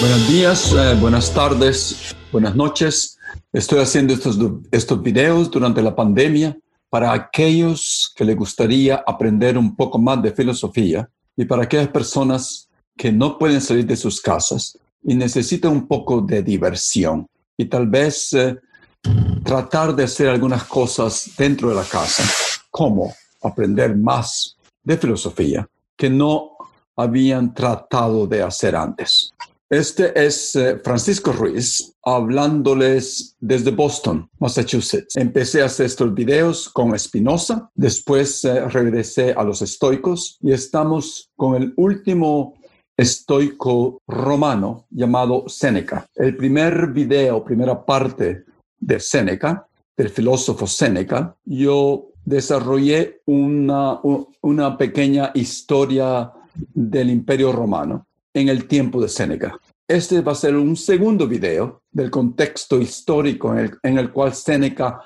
Buenos días, eh, buenas tardes, buenas noches. Estoy haciendo estos, estos videos durante la pandemia para aquellos que les gustaría aprender un poco más de filosofía y para aquellas personas que no pueden salir de sus casas y necesitan un poco de diversión y tal vez eh, tratar de hacer algunas cosas dentro de la casa, como aprender más de filosofía que no habían tratado de hacer antes. Este es eh, Francisco Ruiz hablándoles desde Boston, Massachusetts. Empecé a hacer estos videos con Spinoza, después eh, regresé a los estoicos y estamos con el último estoico romano llamado Séneca. El primer video, primera parte de Séneca, del filósofo Séneca, yo desarrollé una, una pequeña historia del imperio romano en el tiempo de Séneca. Este va a ser un segundo video del contexto histórico en el, cual Séneca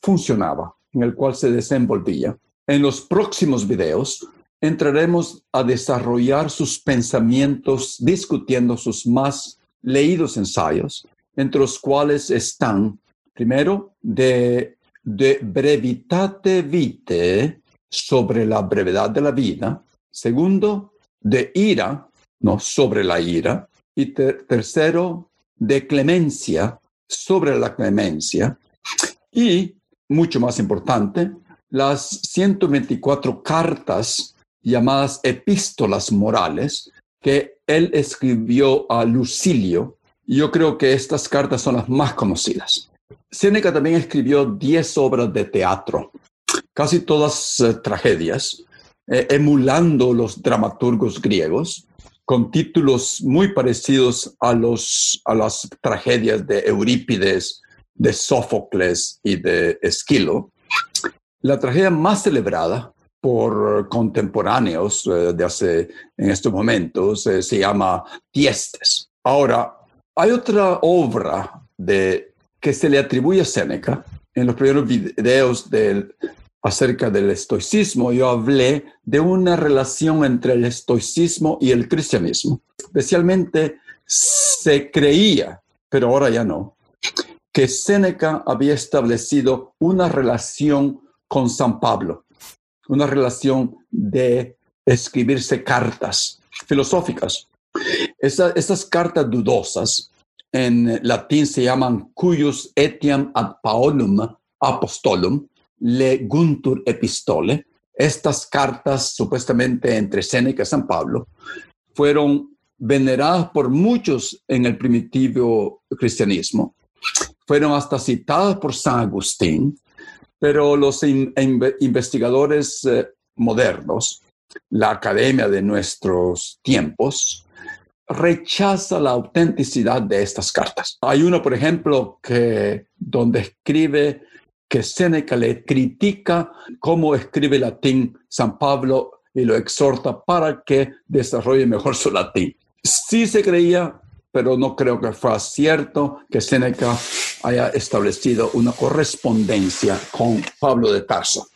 funcionaba, en el cual se desenvolvía. En los próximos videos entraremos a desarrollar sus pensamientos discutiendo sus más leídos ensayos, entre los cuales están, primero, de, de brevitate vitae, sobre la brevedad de la vida, segundo, de ira, no sobre la ira, y tercero, de clemencia sobre la clemencia. Y, mucho más importante, las 124 cartas llamadas epístolas morales que él escribió a Lucilio. Yo creo que estas cartas son las más conocidas. Séneca también escribió 10 obras de teatro, casi todas eh, tragedias, eh, emulando los dramaturgos griegos con títulos muy parecidos a, los, a las tragedias de Eurípides, de Sófocles y de Esquilo. La tragedia más celebrada por contemporáneos eh, de hace en estos momentos eh, se llama Tiestes. Ahora, hay otra obra de, que se le atribuye a Séneca en los primeros videos del acerca del estoicismo, yo hablé de una relación entre el estoicismo y el cristianismo. Especialmente se creía, pero ahora ya no, que Séneca había establecido una relación con San Pablo, una relación de escribirse cartas filosóficas. esas cartas dudosas en latín se llaman cuius etiam ad paolum apostolum, Guntur Epistole, estas cartas supuestamente entre Séneca y San Pablo, fueron veneradas por muchos en el primitivo cristianismo, fueron hasta citadas por San Agustín, pero los investigadores eh, modernos, la academia de nuestros tiempos, rechaza la autenticidad de estas cartas. Hay uno, por ejemplo, que donde escribe que Séneca le critica cómo escribe latín San Pablo y lo exhorta para que desarrolle mejor su latín. Sí se creía, pero no creo que fuera cierto que Séneca haya establecido una correspondencia con Pablo de Tarso.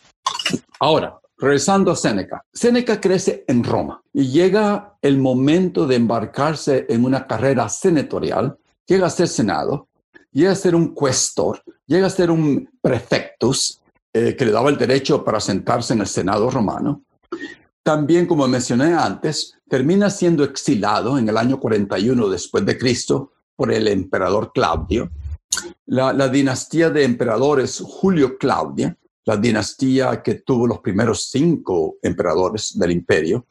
Ahora, regresando a Séneca. Séneca crece en Roma y llega el momento de embarcarse en una carrera senatorial, llega a ser senado, llega a ser un cuestor, llega a ser un prefectus eh, que le daba el derecho para sentarse en el Senado romano. También, como mencioné antes, termina siendo exilado en el año 41 después de Cristo por el emperador Claudio. La, la dinastía de emperadores Julio Claudia, la dinastía que tuvo los primeros cinco emperadores del imperio,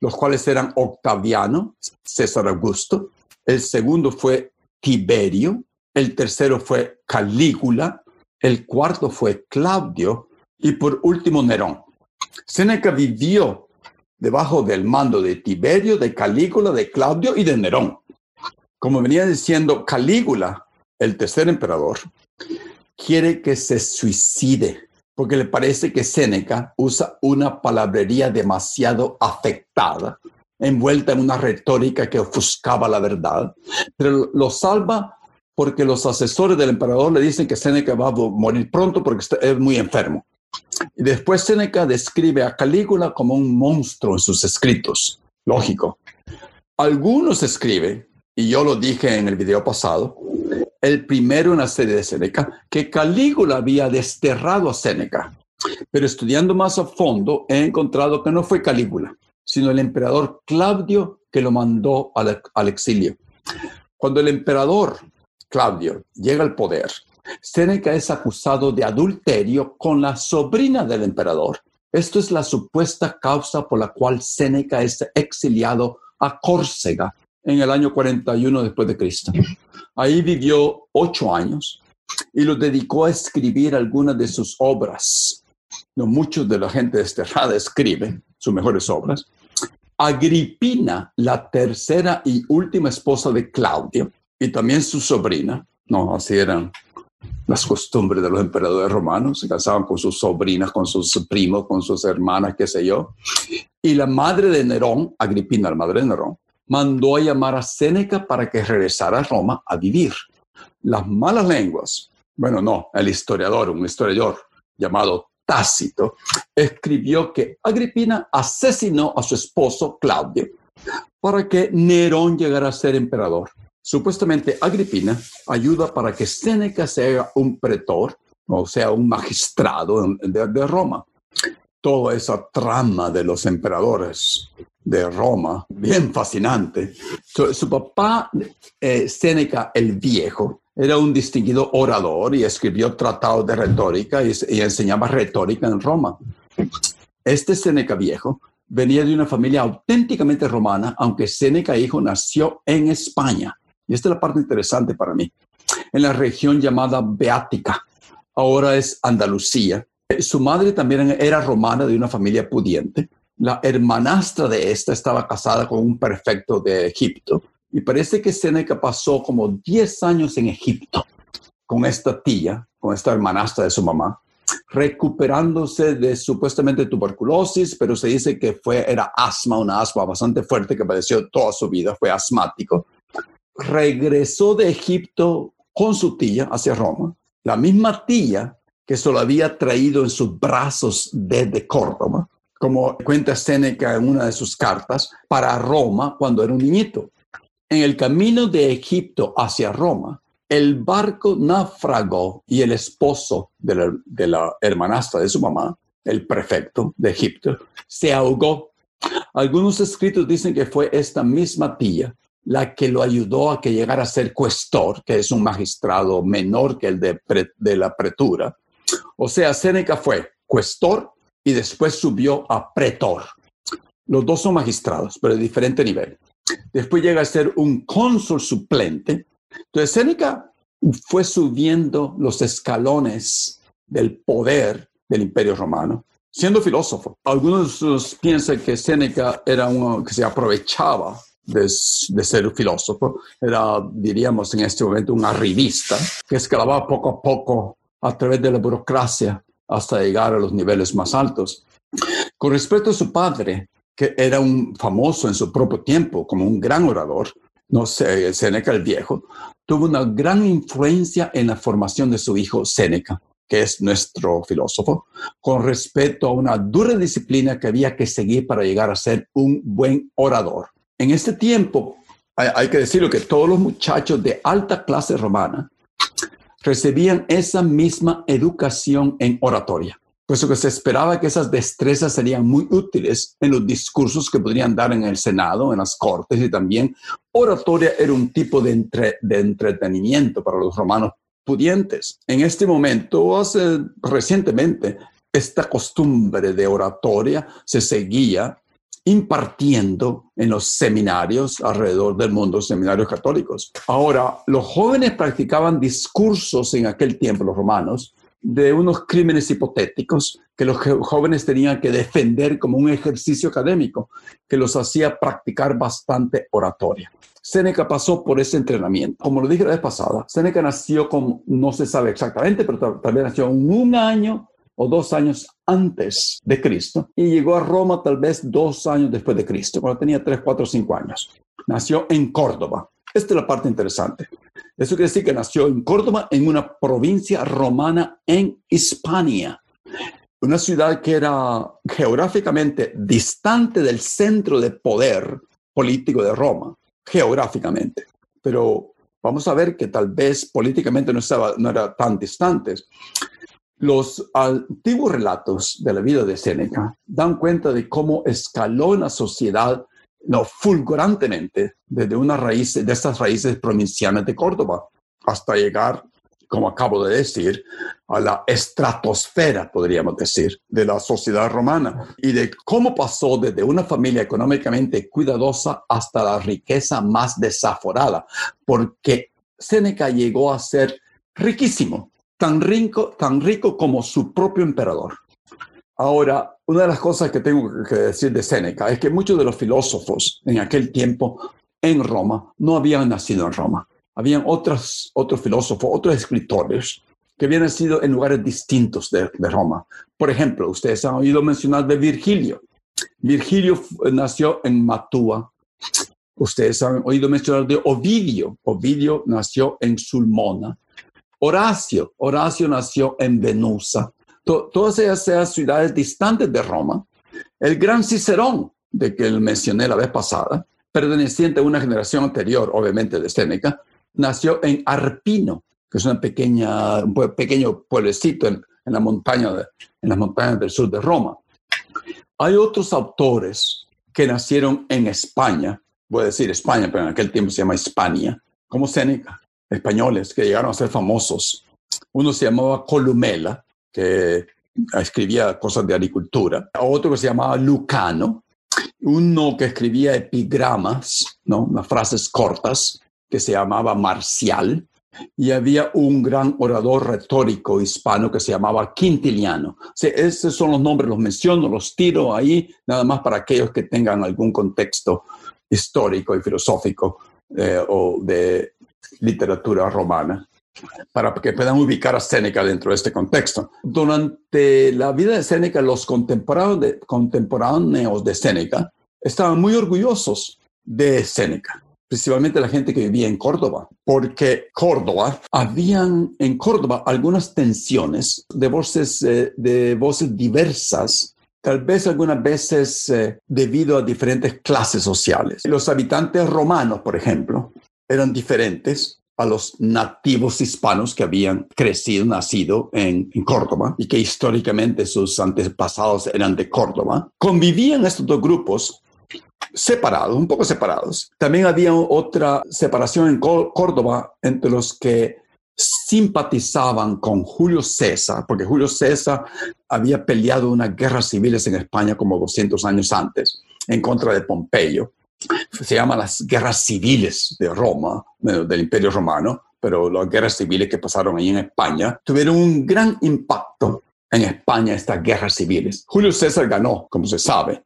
los cuales eran Octaviano, César Augusto, el segundo fue Tiberio, el tercero fue Calígula, el cuarto fue Claudio y por último Nerón. Séneca vivió debajo del mando de Tiberio, de Calígula, de Claudio y de Nerón. Como venía diciendo, Calígula, el tercer emperador, quiere que se suicide porque le parece que Séneca usa una palabrería demasiado afectada, envuelta en una retórica que ofuscaba la verdad, pero lo salva porque los asesores del emperador le dicen que Séneca va a morir pronto porque es muy enfermo. Y después Séneca describe a Calígula como un monstruo en sus escritos. Lógico. Algunos escriben, y yo lo dije en el video pasado, el primero en la serie de Séneca, que Calígula había desterrado a Séneca. Pero estudiando más a fondo, he encontrado que no fue Calígula, sino el emperador Claudio que lo mandó al, al exilio. Cuando el emperador Claudio llega al poder, Séneca es acusado de adulterio con la sobrina del emperador. Esto es la supuesta causa por la cual Séneca es exiliado a Córcega en el año 41 después de Cristo. Ahí vivió ocho años y lo dedicó a escribir algunas de sus obras. No muchos de la gente desterrada escribe sus mejores obras. Agripina, la tercera y última esposa de Claudio, y también su sobrina, no, así eran las costumbres de los emperadores romanos, se casaban con sus sobrinas, con sus primos, con sus hermanas, qué sé yo. Y la madre de Nerón, Agripina, la madre de Nerón, mandó a llamar a Séneca para que regresara a Roma a vivir. Las malas lenguas, bueno, no, el historiador, un historiador llamado Tácito, escribió que Agripina asesinó a su esposo Claudio para que Nerón llegara a ser emperador. Supuestamente Agripina ayuda para que Séneca sea un pretor, o sea, un magistrado de, Roma. Toda esa trama de los emperadores de Roma, bien fascinante. Su, papá, eh, Séneca el Viejo, era un distinguido orador y escribió tratados de retórica y, y enseñaba retórica en Roma. Este Séneca Viejo venía de una familia auténticamente romana, aunque Séneca Hijo nació en España. Y esta es la parte interesante para mí. En la región llamada Beática, ahora es Andalucía. Su madre también era romana de una familia pudiente la hermanastra de esta estaba casada con un prefecto de Egipto. Y parece que Seneca pasó como 10 años en Egipto con esta tía, con esta hermanastra de su mamá, recuperándose de supuestamente tuberculosis, pero se dice que fue, era asma, una asma bastante fuerte que padeció toda su vida, fue asmático. Regresó de Egipto con su tía hacia Roma, la misma tía que se lo había traído en sus brazos desde Córdoba como cuenta Séneca en una de sus cartas, para Roma cuando era un niñito. En el camino de Egipto hacia Roma, el barco naufragó y el esposo de la, de de su mamá, el prefecto de Egipto, se ahogó. Algunos escritos dicen que fue esta misma tía la que lo ayudó a que llegara a ser cuestor, que es un magistrado menor que el de, la pretura. O sea, Séneca fue cuestor, y después subió a pretor. Los dos son magistrados, pero de diferente nivel. Después llega a ser un cónsul suplente. Entonces, Séneca fue subiendo los escalones del poder del imperio romano, siendo filósofo. Algunos piensan que Séneca era uno que se aprovechaba de, de, ser filósofo. Era, diríamos en este momento, un arribista que escalaba poco a poco a través de la burocracia hasta llegar a los niveles más altos. Con respecto a su padre, que era un famoso en su propio tiempo como un gran orador, no sé, Séneca el Viejo, tuvo una gran influencia en la formación de su hijo Séneca, que es nuestro filósofo, con respecto a una dura disciplina que había que seguir para llegar a ser un buen orador. En este tiempo, hay, que decirlo que todos los muchachos de alta clase romana recibían esa misma educación en oratoria, puesto que se esperaba que esas destrezas serían muy útiles en los discursos que podrían dar en el Senado, en las Cortes y también oratoria era un tipo de, de entretenimiento para los romanos pudientes. En este momento, hace recientemente, esta costumbre de oratoria se seguía impartiendo en los seminarios alrededor del mundo, seminarios católicos. Ahora, los jóvenes practicaban discursos en aquel tiempo, los romanos, de unos crímenes hipotéticos que los jóvenes tenían que defender como un ejercicio académico, que los hacía practicar bastante oratoria. Séneca pasó por ese entrenamiento. Como lo dije la vez pasada, Séneca nació con, no se sabe exactamente, pero tal nació un año o dos años antes de Cristo y llegó a Roma tal vez dos años después de Cristo, cuando tenía tres, cuatro, cinco años. Nació en Córdoba. Esta es la parte interesante. Eso quiere decir que nació en Córdoba, en una provincia romana en Hispania, una ciudad que era geográficamente distante del centro de poder político de Roma, geográficamente. Pero vamos a ver que tal vez políticamente no, estaba, no era tan distante. Los antiguos relatos de la vida de Séneca dan cuenta de cómo escaló la sociedad no, fulgurantemente desde una raíz, de estas raíces provincianas de Córdoba hasta llegar, como acabo de decir, a la estratosfera, podríamos decir, de la sociedad romana y de cómo pasó desde una familia económicamente cuidadosa hasta la riqueza más desaforada, porque Séneca llegó a ser riquísimo, tan rico, tan rico como su propio emperador. Ahora, una de las cosas que tengo que decir de Séneca es que muchos de los filósofos en aquel tiempo en Roma no habían nacido en Roma. Habían otros, otros filósofos, otros escritores que habían nacido en lugares distintos de, de Roma. Por ejemplo, ustedes han oído mencionar de Virgilio. Virgilio nació en Matúa. Ustedes han oído mencionar de Ovidio. Ovidio nació en Sulmona. Horacio. Horacio nació en Venusa todas esas ciudades distantes de Roma, el gran Cicerón, de que mencioné la vez pasada, perteneciente a una generación anterior, obviamente, de Séneca, nació en Arpino, que es una pequeña, un pequeño pueblecito en, la montaña en las montañas del sur de Roma. Hay otros autores que nacieron en España, voy a decir España, pero en aquel tiempo se llama Hispania, como Séneca, españoles que llegaron a ser famosos. Uno se llamaba Columela, que escribía cosas de agricultura, otro que se llamaba Lucano, uno que escribía epigramas, ¿no? unas frases cortas, que se llamaba Marcial, y había un gran orador retórico hispano que se llamaba Quintiliano. O esos son los nombres, los menciono, los tiro ahí, nada más para aquellos que tengan algún contexto histórico y filosófico eh, o de literatura romana para que puedan ubicar a Séneca dentro de este contexto. Durante la vida de Séneca, los contemporáneos de Séneca estaban muy orgullosos de Séneca, principalmente la gente que vivía en Córdoba, porque Córdoba, habían en Córdoba algunas tensiones de voces, eh, de voces diversas tal vez algunas veces eh, debido a diferentes clases sociales. Los habitantes romanos, por ejemplo, eran diferentes a los nativos hispanos que habían crecido, nacido en, Córdoba y que históricamente sus antepasados eran de Córdoba. Convivían estos dos grupos separados, un poco separados. También había otra separación en Córdoba entre los que simpatizaban con Julio César, porque Julio César había peleado unas guerras civiles en España como 200 años antes en contra de Pompeyo se llaman las guerras civiles de Roma, del Imperio Romano, pero las guerras civiles que pasaron ahí en España tuvieron un gran impacto en España estas guerras civiles. Julio César ganó, como se sabe,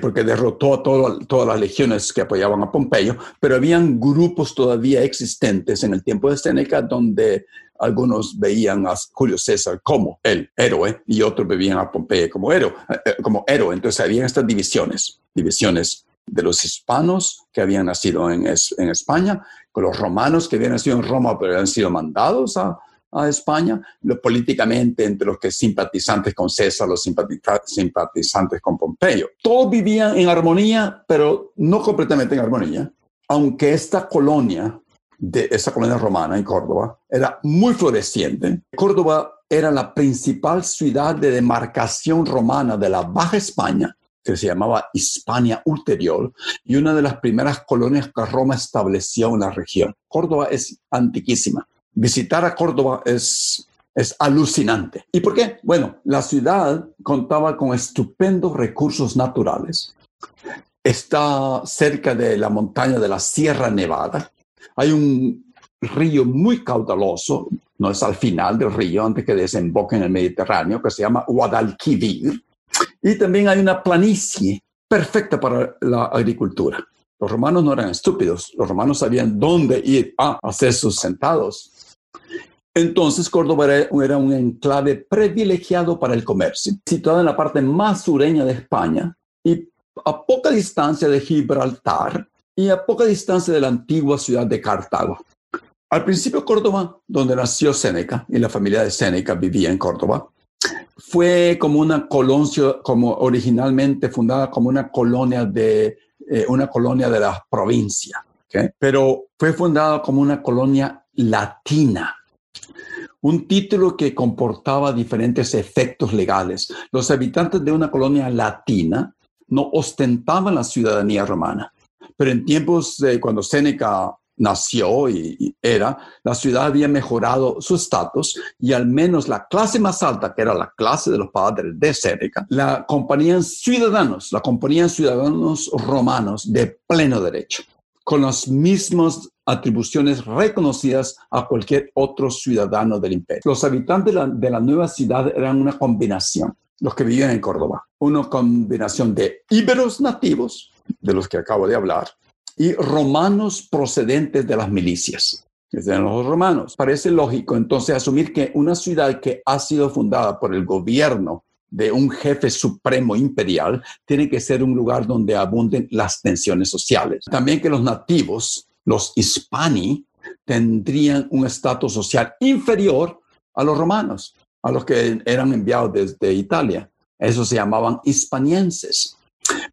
porque derrotó a todas las legiones que apoyaban a Pompeyo, pero habían grupos todavía existentes en el tiempo de Séneca donde algunos veían a Julio César como el héroe y otros veían a Pompeyo como héroe. Eh, como héroe. Entonces había estas divisiones, divisiones de los hispanos que habían nacido en, España, con los romanos que habían nacido en Roma pero habían sido mandados a, España, los políticamente entre los que simpatizantes con César, los simpatizantes con Pompeyo. Todos vivían en armonía, pero no completamente en armonía, aunque esta colonia, de esa colonia romana en Córdoba, era muy floreciente. Córdoba era la principal ciudad de demarcación romana de la Baja España que se llamaba Hispania Ulterior y una de las primeras colonias que Roma estableció en la región. Córdoba es antiquísima. Visitar a Córdoba es, es alucinante. ¿Y por qué? Bueno, la ciudad contaba con estupendos recursos naturales. está cerca de la montaña de la Sierra Nevada. Hay un río muy caudaloso, no es al final del río, antes que desemboque en el Mediterráneo, que se llama Guadalquivir. Y también hay una planicie perfecta para la agricultura. Los romanos no eran estúpidos, los romanos sabían dónde ir a hacer sus sentados. Entonces Córdoba era un enclave privilegiado para el comercio, situado en la parte más sureña de España y a poca distancia de Gibraltar y a poca distancia de la antigua ciudad de Cartago. Al principio Córdoba, donde nació Séneca y la familia de Séneca vivía en Córdoba, fue como una colonia, como originalmente fundada como una colonia de eh, una colonia de la provincia, pero fue fundada como una colonia latina. Un título que comportaba diferentes efectos legales. Los habitantes de una colonia latina no ostentaban la ciudadanía romana, pero en tiempos de cuando Séneca nació y, era, la ciudad había mejorado su estatus y al menos la clase más alta, que era la clase de los padres de Séneca, la compañían ciudadanos, la compañían ciudadanos romanos de pleno derecho, con las mismas atribuciones reconocidas a cualquier otro ciudadano del imperio. Los habitantes de la, de la nueva ciudad eran una combinación, los que vivían en Córdoba, una combinación de íberos nativos, de los que acabo de hablar, y romanos procedentes de las milicias. Desde los romanos. Parece lógico entonces asumir que una ciudad que ha sido fundada por el gobierno de un jefe supremo imperial tiene que ser un lugar donde abunden las tensiones sociales. También que los nativos, los hispani, tendrían un estatus social inferior a los romanos, a los que eran enviados desde Italia. Esos se llamaban hispanienses.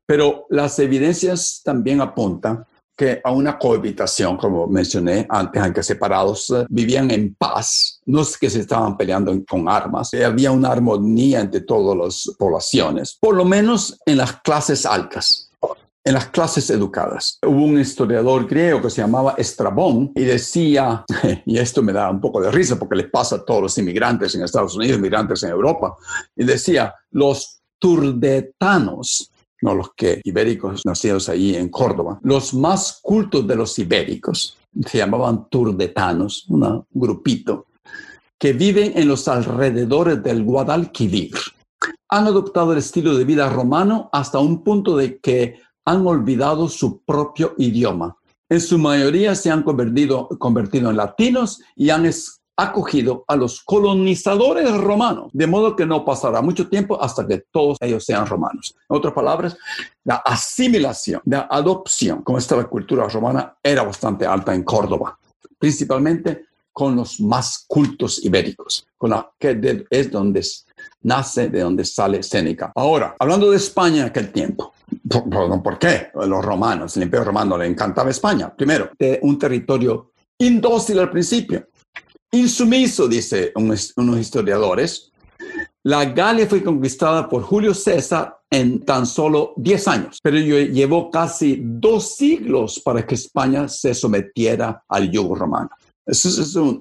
Pero las evidencias también apuntan que a una cohabitación, como mencioné antes, aunque separados, eh, vivían en paz. No es que se estaban peleando con armas, eh, había una armonía entre todas las poblaciones, por lo menos en las clases altas, en las clases educadas. Hubo un historiador griego que se llamaba Estrabón y decía, y esto me da un poco de risa porque le pasa a todos los inmigrantes en Estados Unidos, inmigrantes en Europa, y decía, los turdetanos no los que ibéricos nacidos ahí en Córdoba. Los más cultos de los ibéricos se llamaban turdetanos, un grupito, que viven en los alrededores del Guadalquivir. Han adoptado el estilo de vida romano hasta un punto de que han olvidado su propio idioma. En su mayoría se han convertido, convertido en latinos y han acogido a los colonizadores romanos, de modo que no pasará mucho tiempo hasta que todos ellos sean romanos. En otras palabras, la asimilación, la adopción con esta cultura romana era bastante alta en Córdoba, principalmente con los más cultos ibéricos, con la que es donde nace, de donde sale Séneca. Ahora, hablando de España en aquel tiempo, ¿por, ¿por qué? Los romanos, el imperio romano le encantaba España. Primero, de un territorio indócil al principio, insumiso, dice unos historiadores. La Galia fue conquistada por Julio César en tan solo 10 años, pero llevó casi dos siglos para que España se sometiera al yugo romano. Eso es un,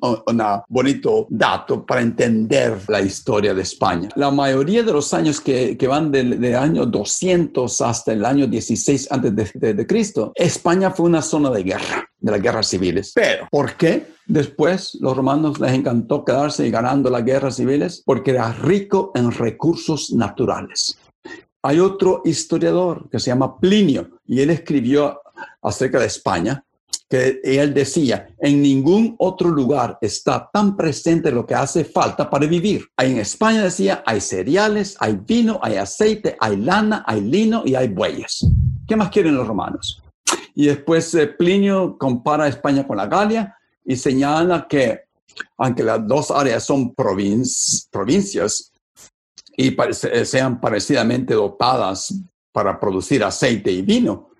bonito dato para entender la historia de España. La mayoría de los años que, van del, año 200 hasta el año 16 antes de, Cristo, España fue una zona de guerra, de las guerras civiles. Pero, ¿por qué? Después, los romanos les encantó quedarse ganando las guerras civiles porque era rico en recursos naturales. Hay otro historiador que se llama Plinio y él escribió acerca de España que él decía, en ningún otro lugar está tan presente lo que hace falta para vivir. En España decía, hay cereales, hay vino, hay aceite, hay lana, hay lino y hay bueyes. ¿Qué más quieren los romanos? Y después eh, Plinio compara España con la Galia y señala que aunque las dos áreas son provincias y sean parecidamente dotadas para producir aceite y vino,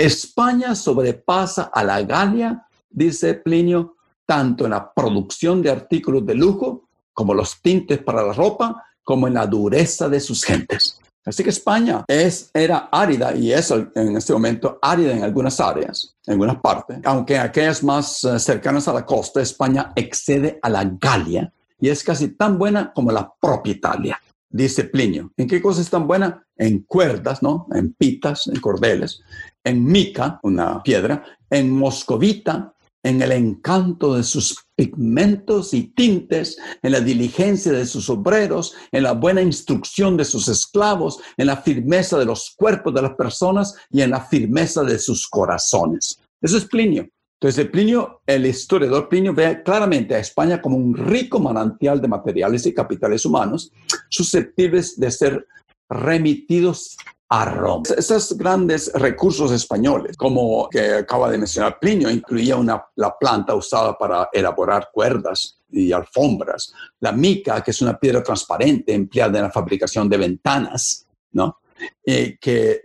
España sobrepasa a la Galia, dice Plinio, tanto en la producción de artículos de lujo, como los tintes para la ropa, como en la dureza de sus gentes. Así que España es, era árida y es en este momento árida en algunas áreas, en algunas partes. Aunque aquellas más eh, cercanas a la costa, España excede a la Galia y es casi tan buena como la propia Italia. Dice Plinio, ¿en qué cosa es tan buena? en cuerdas, ¿no? En pitas, en cordeles, en mica, una piedra, en moscovita, en el encanto de sus pigmentos y tintes, en la diligencia de sus obreros, en la buena instrucción de sus esclavos, en la firmeza de los cuerpos de las personas y en la firmeza de sus corazones. Eso es Plinio. Entonces, Plinio, el historiador Plinio ve claramente a España como un rico manantial de materiales y capitales humanos susceptibles de ser remitidos a Roma. Esos grandes recursos españoles, como que acaba de mencionar Plinio, incluía una, la planta usada para elaborar cuerdas y alfombras, la mica, que es una piedra transparente empleada en la fabricación de ventanas, ¿no? Eh, que,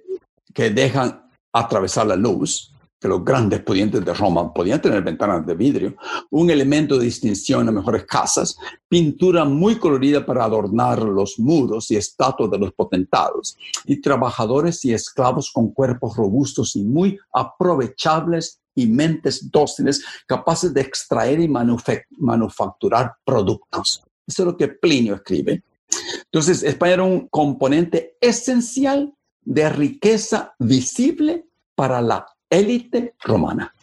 que dejan atravesar la luz, los grandes pudientes de Roma podían tener ventanas de vidrio, un elemento de distinción en mejores casas, pintura muy colorida para adornar los muros y estatuas de los potentados, y trabajadores y esclavos con cuerpos robustos y muy aprovechables y mentes dóciles capaces de extraer y manufacturar productos. Eso es lo que Plinio escribe. Entonces, España era un componente esencial de riqueza visible para la élite romana.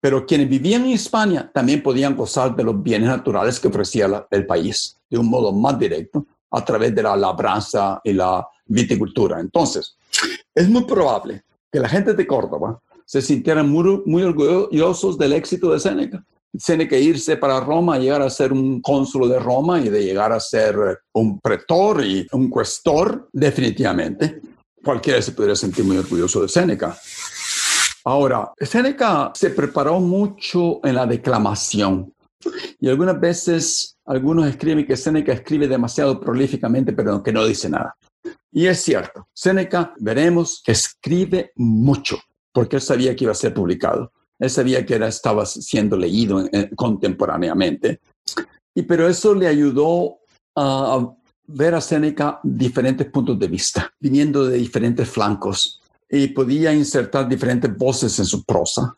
Pero quienes vivían en España también podían gozar de los bienes naturales que ofrecía el país de un modo más directo a través de la labranza y la viticultura. Entonces, es muy probable que la gente de Córdoba se sintieran muy, muy orgullosos del éxito de Séneca. Séneca irse para Roma, llegar a ser un cónsul de Roma y de llegar a ser un pretor y un cuestor, definitivamente. Cualquiera se podría sentir muy orgulloso de Séneca. Ahora, Seneca se preparó mucho en la declamación y algunas veces algunos escriben que Seneca escribe demasiado prolíficamente, pero que no dice nada. Y es cierto, Seneca, veremos, escribe mucho, porque él sabía que iba a ser publicado. Él sabía que era, estaba siendo leído contemporáneamente. Y pero eso le ayudó a ver a Seneca diferentes puntos de vista, viniendo de diferentes flancos y podía insertar diferentes voces en su prosa.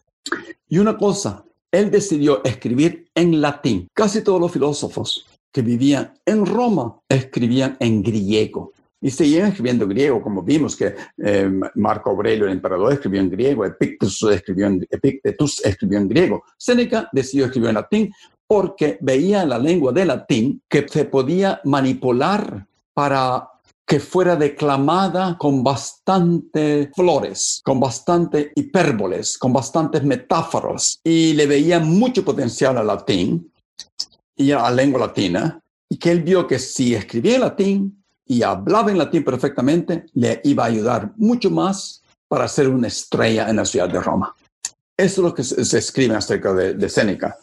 Y una cosa, él decidió escribir en latín. Casi todos los filósofos que vivían en Roma escribían en griego. Y seguían escribiendo griego, como vimos que eh, Marco Aurelio, el emperador, escribió en griego, Epictetus escribió en, griego. Séneca decidió escribir en latín porque veía la lengua de latín que se podía manipular para que fuera declamada con bastante flores, con bastante hipérboles, con bastantes metáforas, y le veía mucho potencial al latín y a la lengua latina, y que él vio que si escribía en latín y hablaba en latín perfectamente, le iba a ayudar mucho más para ser una estrella en la ciudad de Roma. Eso es lo que se, escribe acerca de, de Séneca.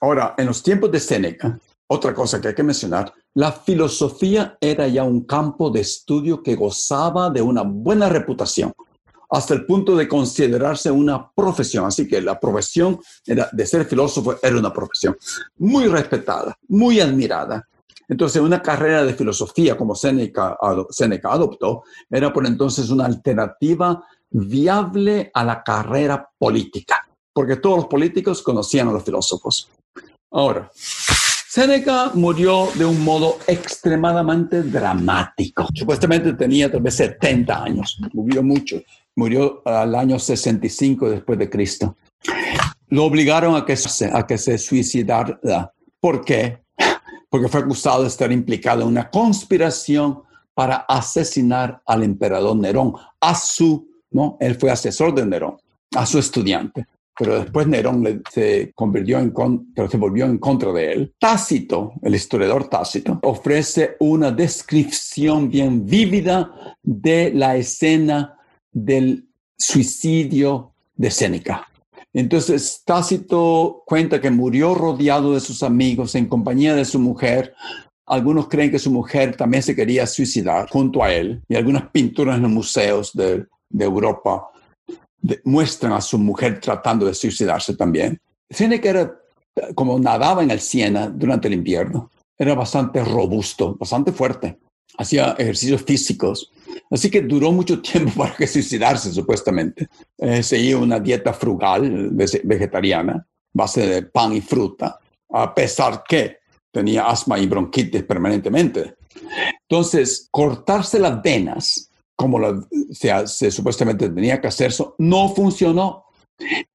Ahora, en los tiempos de Séneca, otra cosa que hay que mencionar, la filosofía era ya un campo de estudio que gozaba de una buena reputación, hasta el punto de considerarse una profesión. Así que la profesión de ser filósofo era una profesión muy respetada, muy admirada. Entonces, una carrera de filosofía como Seneca, Seneca adoptó era por entonces una alternativa viable a la carrera política, porque todos los políticos conocían a los filósofos. Ahora, Seneca murió de un modo extremadamente dramático. Supuestamente tenía tal vez 70 años, murió mucho. Murió al año 65 después de Cristo. Lo obligaron a que, a que se suicidara. ¿Por qué? Porque fue acusado de estar implicado en una conspiración para asesinar al emperador Nerón, a su, ¿no? Él fue asesor de Nerón, a su estudiante pero después Nerón se convirtió en se volvió en contra de él. Tácito, el historiador Tácito, ofrece una descripción bien vívida de la escena del suicidio de Séneca. Entonces Tácito cuenta que murió rodeado de sus amigos en compañía de su mujer. Algunos creen que su mujer también se quería suicidar junto a él y algunas pinturas en los museos de, de Europa muestran a su mujer tratando de suicidarse también. que era como nadaba en el Siena durante el invierno. Era bastante robusto, bastante fuerte. Hacía ejercicios físicos. Así que duró mucho tiempo para suicidarse, supuestamente. Eh, seguía una dieta frugal, vegetariana, base de pan y fruta, a pesar que tenía asma y bronquitis permanentemente. Entonces, cortarse las venas como se, supuestamente tenía que hacer, eso, no funcionó.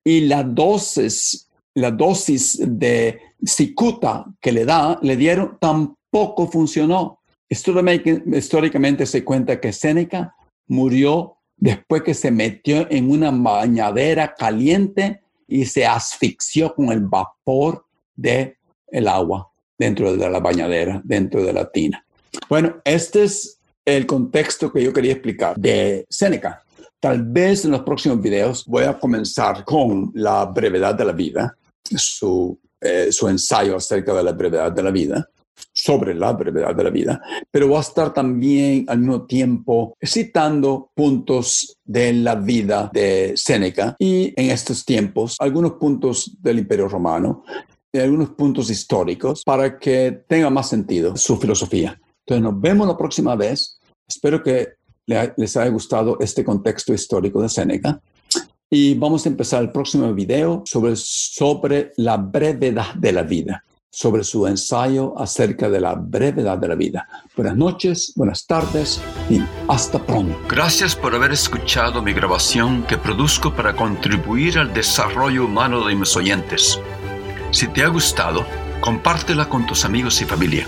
Y la dosis, la dosis de cicuta que le da, le dieron, tampoco funcionó. Históricamente se cuenta que Séneca murió después que se metió en una bañadera caliente y se asfixió con el vapor del el agua dentro de la bañadera, dentro de la tina. Bueno, este es el contexto que yo quería explicar de Séneca. Tal vez en los próximos videos voy a comenzar con la brevedad de la vida, su, eh, su ensayo acerca de la brevedad de la vida, sobre la brevedad de la vida, pero va a estar también al mismo tiempo citando puntos de la vida de Séneca y en estos tiempos algunos puntos del Imperio Romano y algunos puntos históricos para que tenga más sentido su filosofía. Entonces nos vemos la próxima vez. Espero que les haya gustado este contexto histórico de Séneca. Y vamos a empezar el próximo video sobre, sobre la brevedad de la vida sobre su ensayo acerca de la brevedad de la vida. Buenas noches, buenas tardes y hasta pronto. Gracias por haber escuchado mi grabación que produzco para contribuir al desarrollo humano de mis oyentes. Si te ha gustado, compártela con tus amigos y familia.